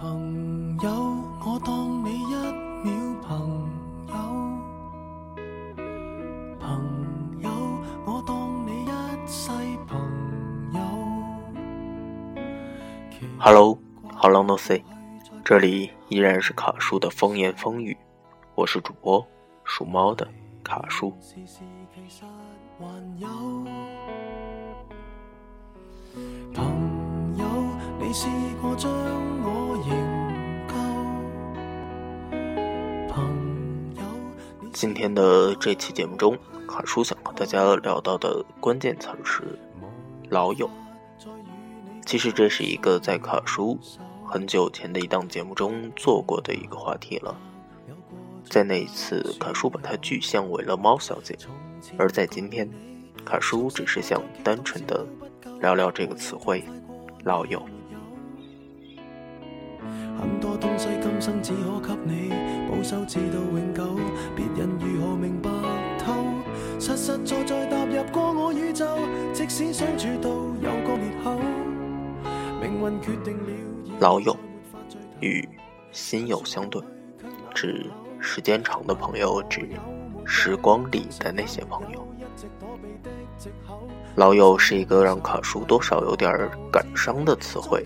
朋友我当你一秒朋友朋友我当你一世朋友 hello hello no s e c 这里依然是卡叔的风言风语我是主播属猫的卡叔朋友你试过将我今天的这期节目中，卡叔想和大家聊到的关键词是“老友”。其实这是一个在卡叔很久前的一档节目中做过的一个话题了。在那一次，卡叔把它具象为了猫小姐。而在今天，卡叔只是想单纯的聊聊这个词汇“老友”。很多东西今生只可给你。老友与新友相对，指时间长的朋友，指时光里的那些朋友。老友是一个让卡叔多少有点感伤的词汇，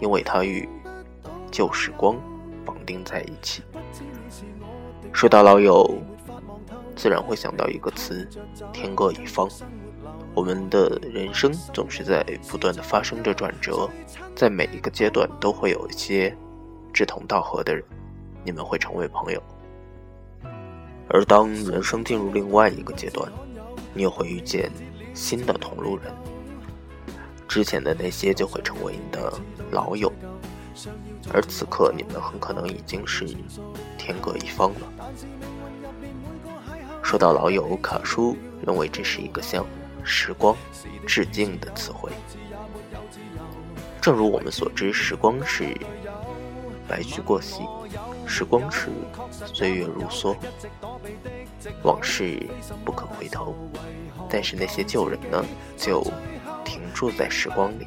因为它与旧时光绑定在一起。说到老友，自然会想到一个词：天各一方。我们的人生总是在不断的发生着转折，在每一个阶段都会有一些志同道合的人，你们会成为朋友。而当人生进入另外一个阶段，你又会遇见新的同路人，之前的那些就会成为你的老友。而此刻，你们很可能已经是天各一方了。说到老友，卡叔认为这是一个向时光致敬的词汇。正如我们所知，时光是白驹过隙，时光是岁月如梭，往事不可回头。但是那些旧人呢，就停驻在时光里。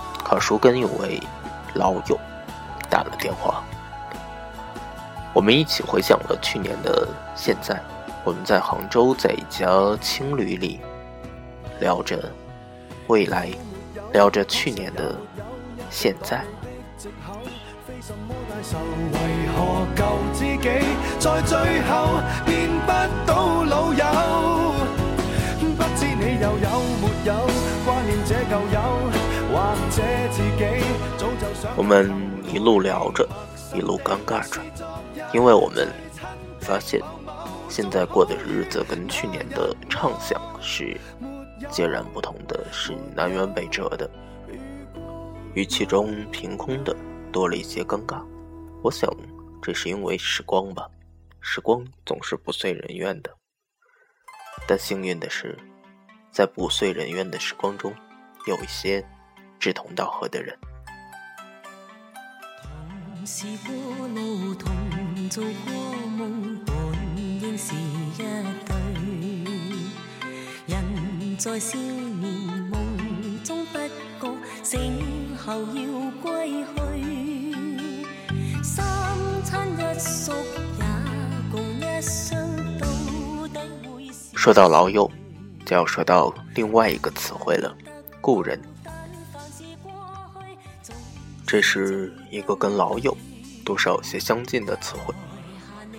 二叔跟一位老友打了电话，我们一起回想了去年的现在。我们在杭州，在一家青旅里，聊着未来，聊着去年的现在。我们一路聊着，一路尴尬着，因为我们发现，现在过的日子跟去年的畅想是截然不同，的是南辕北辙的。语气中凭空的多了一些尴尬，我想这是因为时光吧，时光总是不遂人愿的。但幸运的是，在不遂人愿的时光中，有一些志同道合的人。是过路同做过梦，本应是一对。人在少年梦中不觉醒后要归去，三餐一宿也共一生，到底会。说到老友，就要说到另外一个词汇了，故人。这是一个跟“老友”多少有些相近的词汇，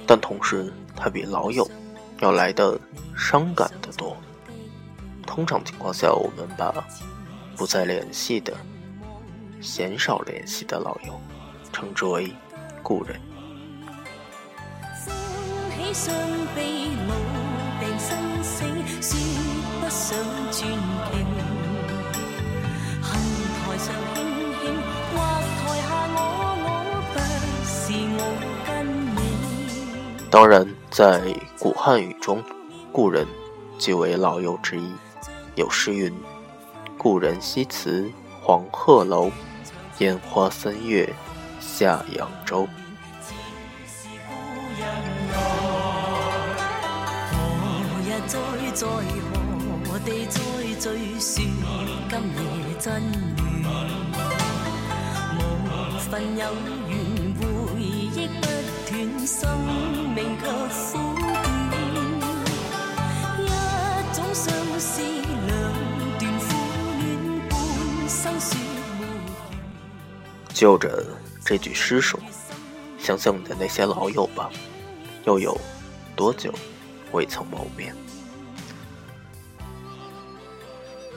但同时它比“老友”要来的伤感的多。通常情况下，我们把不再联系的、鲜少联系的老友称之为故人”。当然，在古汉语中，“故人”即为老友之一。有诗云：“故人西辞黄鹤楼，烟花三月下扬州。”就着这句诗说，想想你的那些老友吧，又有多久未曾谋面？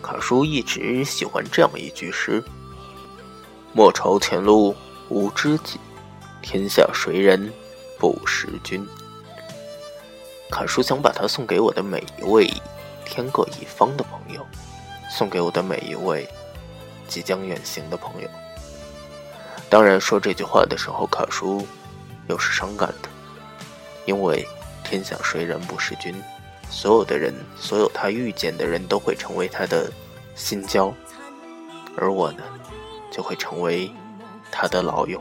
卡叔一直喜欢这样一句诗：“莫愁前路无知己。”天下谁人不识君？卡叔想把他送给我的每一位天各一方的朋友，送给我的每一位即将远行的朋友。当然，说这句话的时候，卡叔又是伤感的，因为天下谁人不识君？所有的人，所有他遇见的人都会成为他的新交，而我呢，就会成为他的老友。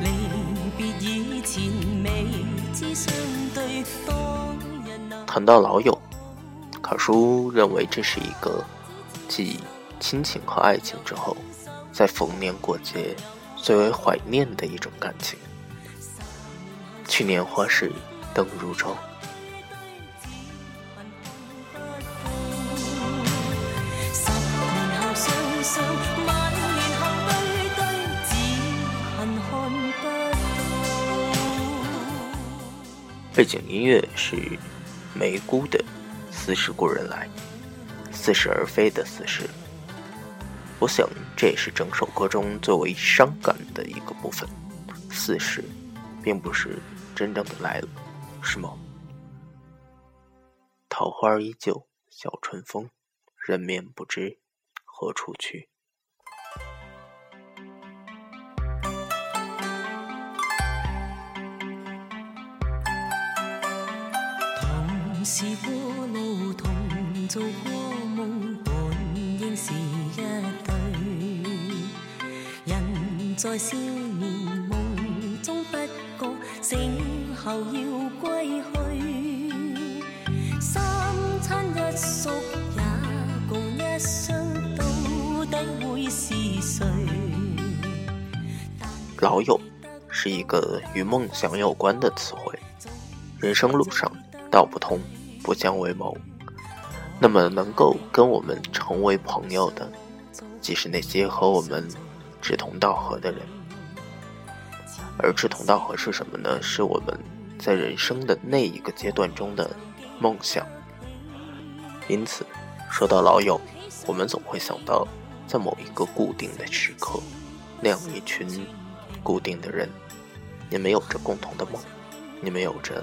离别以前谈到老友，卡叔认为这是一个继亲情和爱情之后，在逢年过节最为怀念的一种感情。去年花市灯如昼。背景音乐是梅姑的《似是故人来》，似是而非的“似是”，我想这也是整首歌中最为伤感的一个部分。“似是，并不是真正的来了，是吗？”桃花依旧笑春风，人面不知何处去。是过路同做过梦本应是一对人在少年梦中不觉醒后要归去三餐一宿也共一生，到底会是谁老友是一个与梦想有关的词汇人生路上道不通，不相为谋。那么，能够跟我们成为朋友的，即是那些和我们志同道合的人。而志同道合是什么呢？是我们在人生的那一个阶段中的梦想。因此，说到老友，我们总会想到在某一个固定的时刻，那样一群固定的人，你们有着共同的梦，你们有着。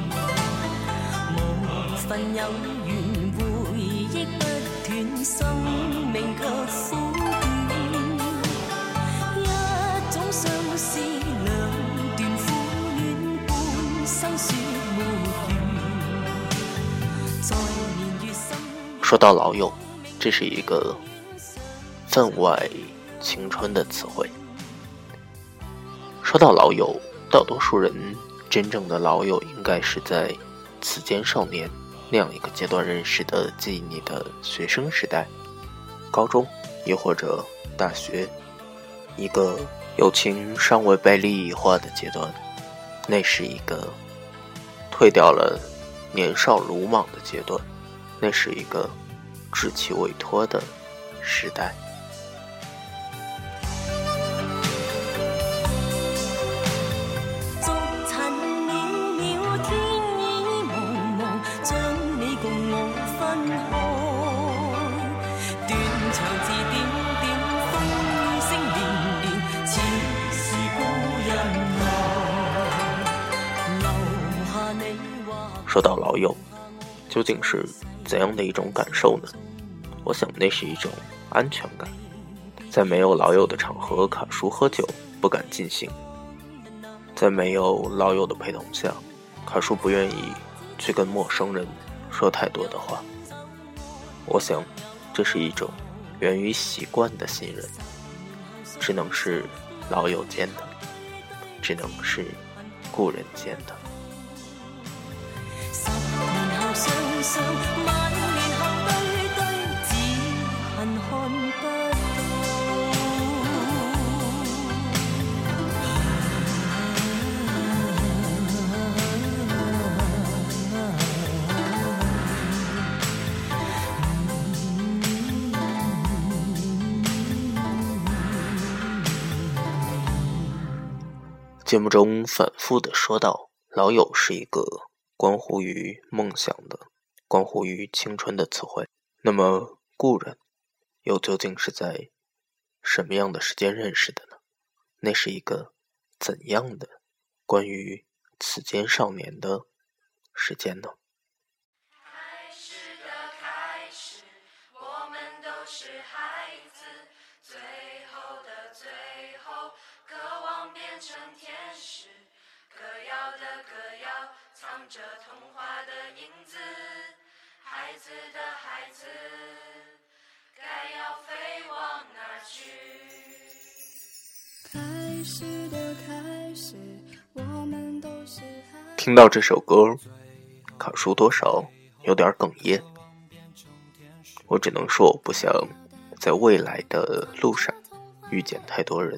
有不说到老友，这是一个分外青春的词汇。说到老友，大多数人真正的老友应该是在此间少年。那样一个阶段认识的记忆，你的学生时代、高中，亦或者大学，一个友情尚未被利益化的阶段，那是一个退掉了年少鲁莽的阶段，那是一个稚气委托的时代。说到老友，究竟是怎样的一种感受呢？我想，那是一种安全感。在没有老友的场合，卡叔喝酒不敢尽兴；在没有老友的陪同下，卡叔不愿意去跟陌生人说太多的话。我想，这是一种源于习惯的信任，只能是老友间的，只能是故人间的。节目中反复的说到，老友是一个关乎于梦想的、关乎于青春的词汇。那么，故人又究竟是在什么样的时间认识的呢？那是一个怎样的关于此间少年的时间呢？”小的歌谣，藏着童话的影子。孩子的孩子，该要飞往哪去？开始的开始，我们都是孩子。听到这首歌，考叔多少有点哽咽。我只能说，我不想在未来的路上遇见太多人，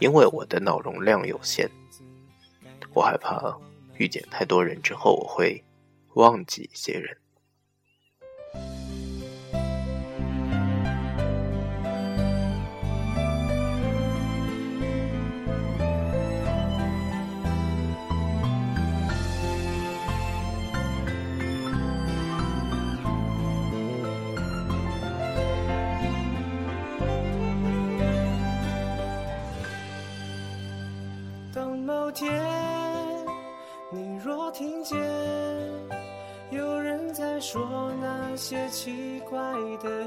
因为我的脑容量有限。我害怕遇见太多人之后，我会忘记一些人。说那些奇怪的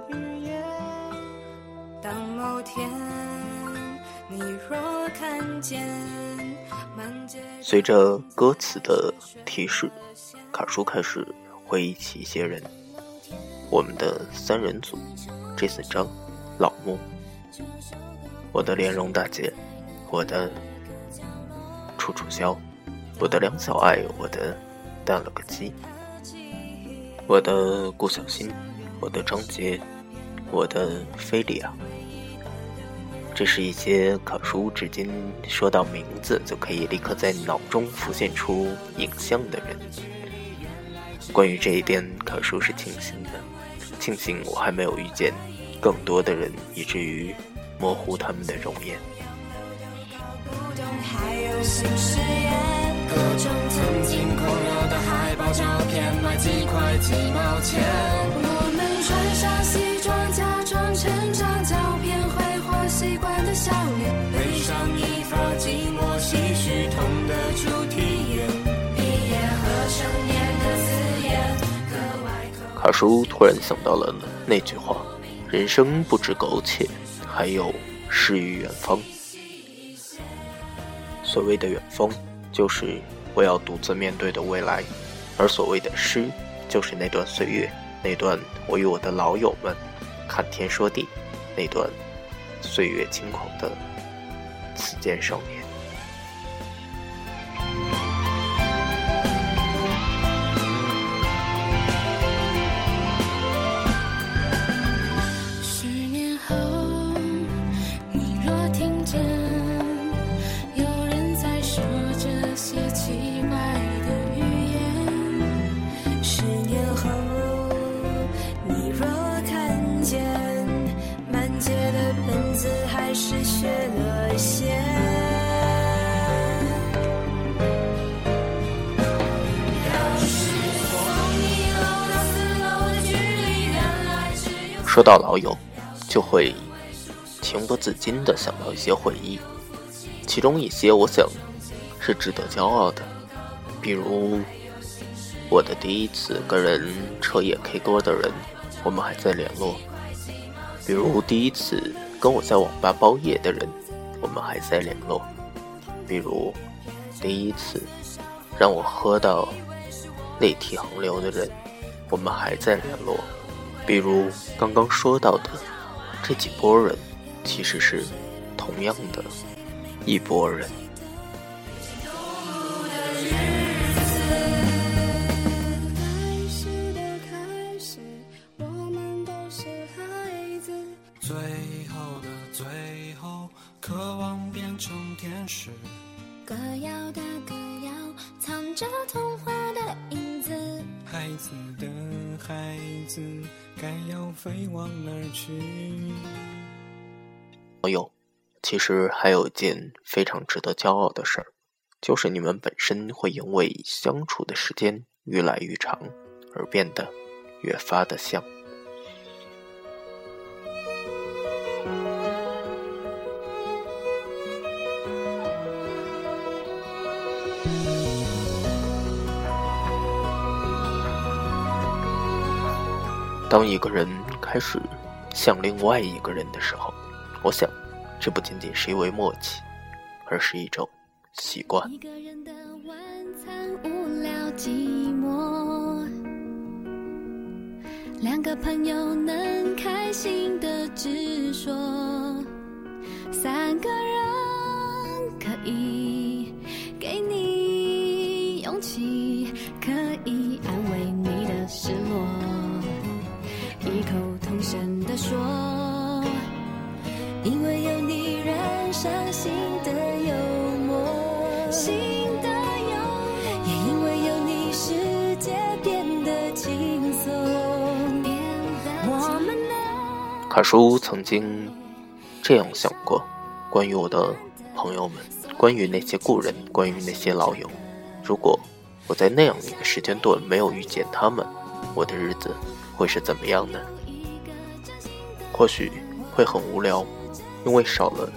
随着歌词的提示，卡叔开始回忆起一些人：我们的三人组，这 n 张，老木，我的莲蓉大姐，我的楚楚萧、我的梁小爱，我的蛋了个鸡。我的顾小新，我的张杰，我的菲利亚，这是一些可叔至今说到名字就可以立刻在脑中浮现出影像的人。关于这一点，可叔是庆幸的，庆幸我还没有遇见更多的人，以至于模糊他们的容颜。照片卖几块几毛钱。我们穿上西装，假装成长。照片，挥霍习惯的笑脸，背上一发寂寞，唏嘘痛的主题眼。毕业和成年的字眼，格外可。卡叔突然想到了那句话：人生不止苟且，还有诗与远方。所谓的远方，就是我要独自面对的未来。而所谓的诗，就是那段岁月，那段我与我的老友们看天说地，那段岁月轻狂的此间少年。说到老友，就会情不自禁的想到一些回忆，其中一些我想是值得骄傲的，比如我的第一次跟人彻夜 K 歌的人，我们还在联络；比如第一次跟我在网吧包夜的人，我们还在联络；比如第一次让我喝到泪涕横流的人，我们还在联络。比如刚刚说到的这几波人，其实是同样的一波人。孩子该要飞往哪去？朋友，其实还有一件非常值得骄傲的事儿，就是你们本身会因为相处的时间越来越长而变得越发的像。当一个人开始向另外一个人的时候我想这不仅仅是因为默契而是一种习惯一个人的晚餐无聊寂寞两个朋友能开心的直说三个人可以说，因为有有你的卡叔曾经这样想过：关于我的朋友们，关于那些故人，关于那些老友。如果我在那样一个时间段没有遇见他们，我的日子会是怎么样呢？或许会很无聊，因为少了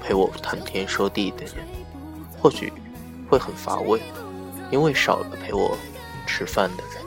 陪我谈天说地的人；或许会很乏味，因为少了陪我吃饭的人。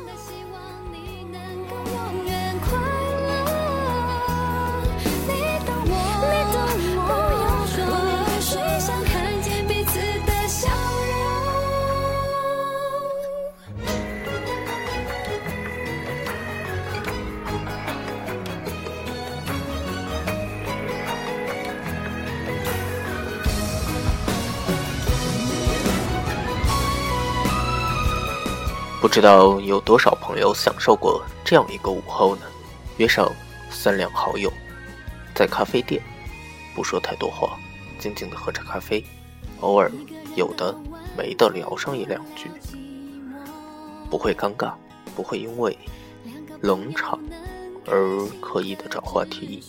不知道有多少朋友享受过这样一个午后呢？约上三两好友，在咖啡店，不说太多话，静静地喝着咖啡，偶尔有的没的聊上一两句，不会尴尬，不会因为冷场而刻意的找话题。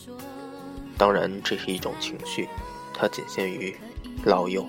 当然，这是一种情绪，它仅限于老友。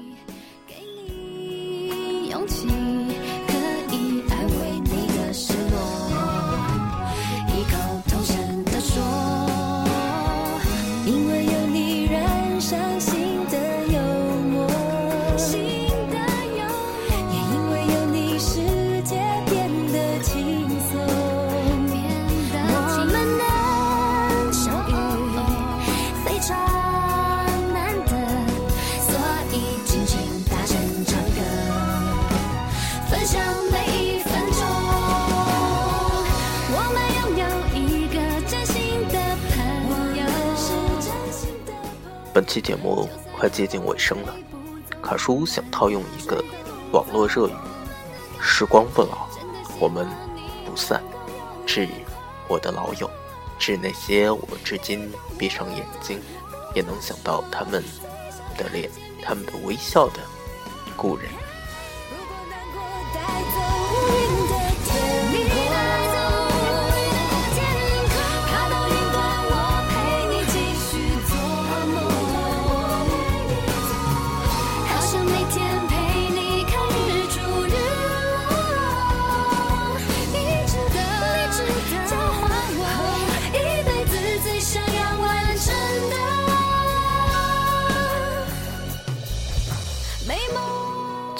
本期节目快接近尾声了，卡叔想套用一个网络热语：“时光不老，我们不散。”致我的老友，致那些我至今闭上眼睛也能想到他们的脸、他们的微笑的故人。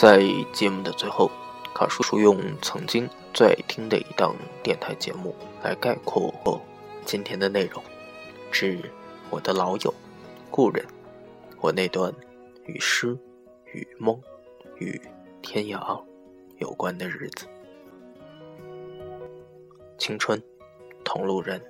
在节目的最后，卡叔叔用曾经最爱听的一档电台节目来概括今天的内容：致我的老友、故人，我那段与诗、与梦、与天涯有关的日子，青春，同路人。